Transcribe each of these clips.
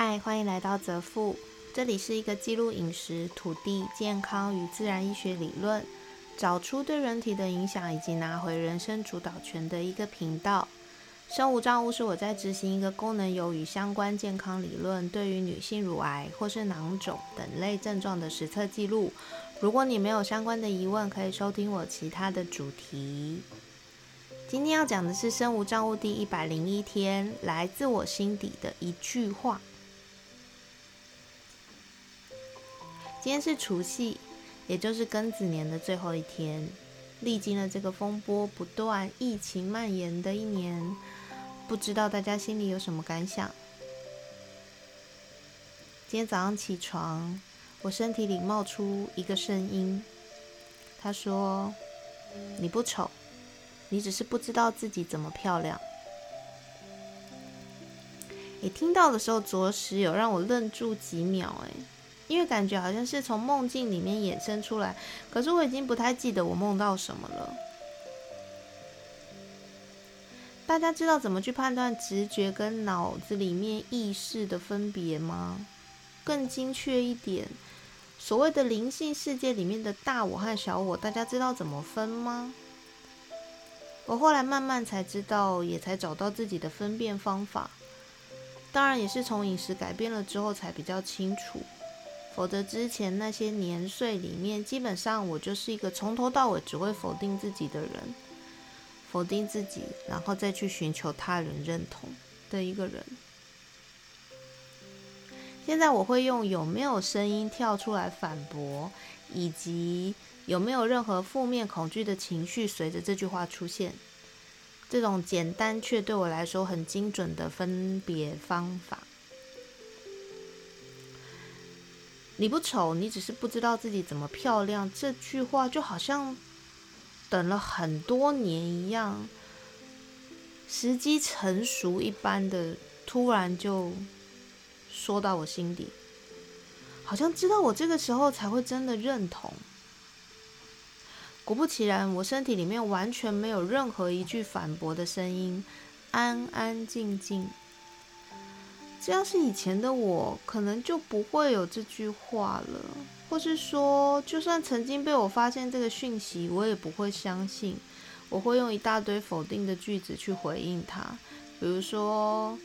嗨，欢迎来到泽富，这里是一个记录饮食、土地、健康与自然医学理论，找出对人体的影响，以及拿回人生主导权的一个频道。生物账务是我在执行一个功能有与相关健康理论，对于女性乳癌或是囊肿等类症状的实测记录。如果你没有相关的疑问，可以收听我其他的主题。今天要讲的是生物账务第一百零一天，来自我心底的一句话。今天是除夕，也就是庚子年的最后一天，历经了这个风波不断、疫情蔓延的一年，不知道大家心里有什么感想？今天早上起床，我身体里冒出一个声音，他说：“你不丑。”你只是不知道自己怎么漂亮。你听到的时候，着实有让我愣住几秒，哎，因为感觉好像是从梦境里面衍生出来，可是我已经不太记得我梦到什么了。大家知道怎么去判断直觉跟脑子里面意识的分别吗？更精确一点，所谓的灵性世界里面的大我和小我，大家知道怎么分吗？我后来慢慢才知道，也才找到自己的分辨方法。当然，也是从饮食改变了之后才比较清楚。否则之前那些年岁里面，基本上我就是一个从头到尾只会否定自己的人，否定自己，然后再去寻求他人认同的一个人。现在我会用有没有声音跳出来反驳，以及。有没有任何负面恐惧的情绪随着这句话出现？这种简单却对我来说很精准的分别方法。你不丑，你只是不知道自己怎么漂亮。这句话就好像等了很多年一样，时机成熟一般的，突然就说到我心底，好像知道我这个时候才会真的认同。果不其然，我身体里面完全没有任何一句反驳的声音，安安静静。这要是以前的我，可能就不会有这句话了，或是说，就算曾经被我发现这个讯息，我也不会相信。我会用一大堆否定的句子去回应他，比如说，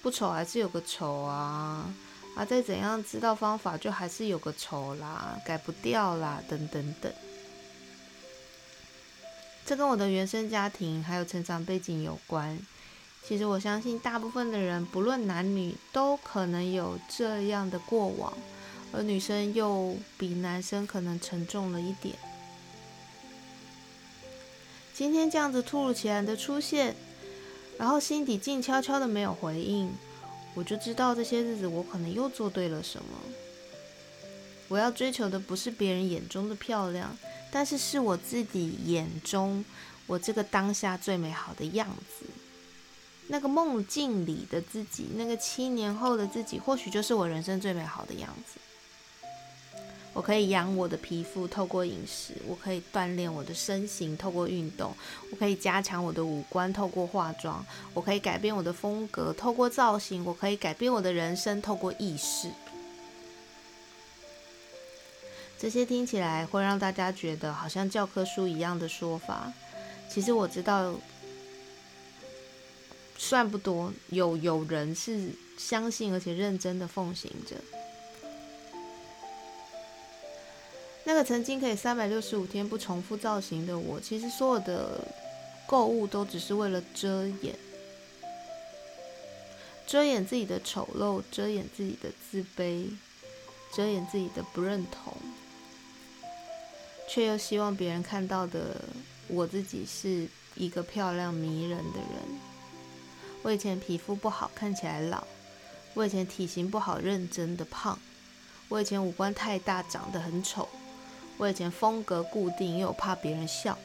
不丑还是有个丑啊，啊，再怎样知道方法，就还是有个丑啦，改不掉啦，等等等。这跟我的原生家庭还有成长背景有关。其实我相信，大部分的人不论男女，都可能有这样的过往，而女生又比男生可能沉重了一点。今天这样子突如其来的出现，然后心底静悄悄的没有回应，我就知道这些日子我可能又做对了什么。我要追求的不是别人眼中的漂亮。但是是我自己眼中我这个当下最美好的样子，那个梦境里的自己，那个七年后的自己，或许就是我人生最美好的样子。我可以养我的皮肤，透过饮食；我可以锻炼我的身形，透过运动；我可以加强我的五官，透过化妆；我可以改变我的风格，透过造型；我可以改变我的人生，透过意识。这些听起来会让大家觉得好像教科书一样的说法，其实我知道算不多，有有人是相信而且认真的奉行着。那个曾经可以三百六十五天不重复造型的我，其实所有的购物都只是为了遮掩，遮掩自己的丑陋，遮掩自己的自卑，遮掩自己的不认同。却又希望别人看到的我自己是一个漂亮迷人的人。我以前皮肤不好，看起来老；我以前体型不好，认真的胖；我以前五官太大，长得很丑；我以前风格固定，又怕别人笑。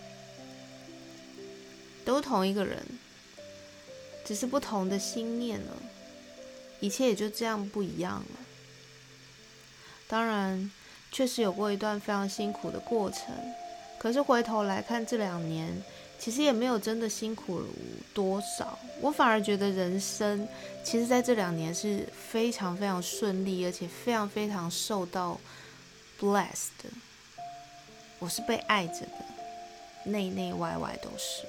都同一个人，只是不同的心念了，一切也就这样不一样了。当然。确实有过一段非常辛苦的过程，可是回头来看这两年，其实也没有真的辛苦多少。我反而觉得人生，其实在这两年是非常非常顺利，而且非常非常受到 blessed。我是被爱着的，内内外外都是。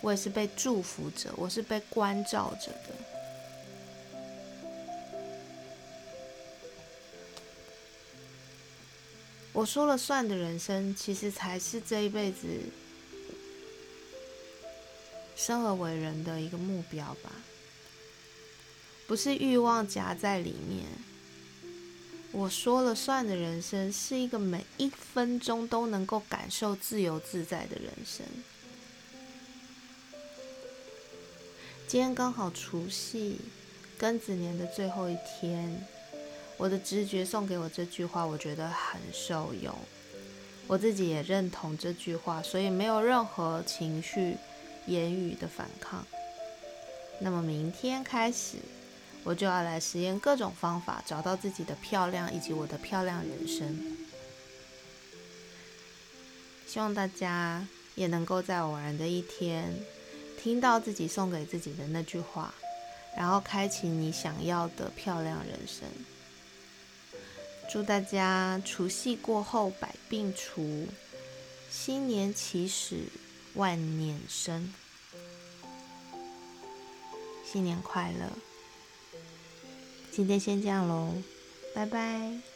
我也是被祝福着，我是被关照着的。我说了算的人生，其实才是这一辈子生而为人的一个目标吧。不是欲望夹在里面。我说了算的人生，是一个每一分钟都能够感受自由自在的人生。今天刚好除夕，庚子年的最后一天。我的直觉送给我这句话，我觉得很受用。我自己也认同这句话，所以没有任何情绪、言语的反抗。那么明天开始，我就要来实验各种方法，找到自己的漂亮以及我的漂亮人生。希望大家也能够在偶然的一天，听到自己送给自己的那句话，然后开启你想要的漂亮人生。祝大家除夕过后百病除，新年起始万年生，新年快乐！今天先这样喽，拜拜。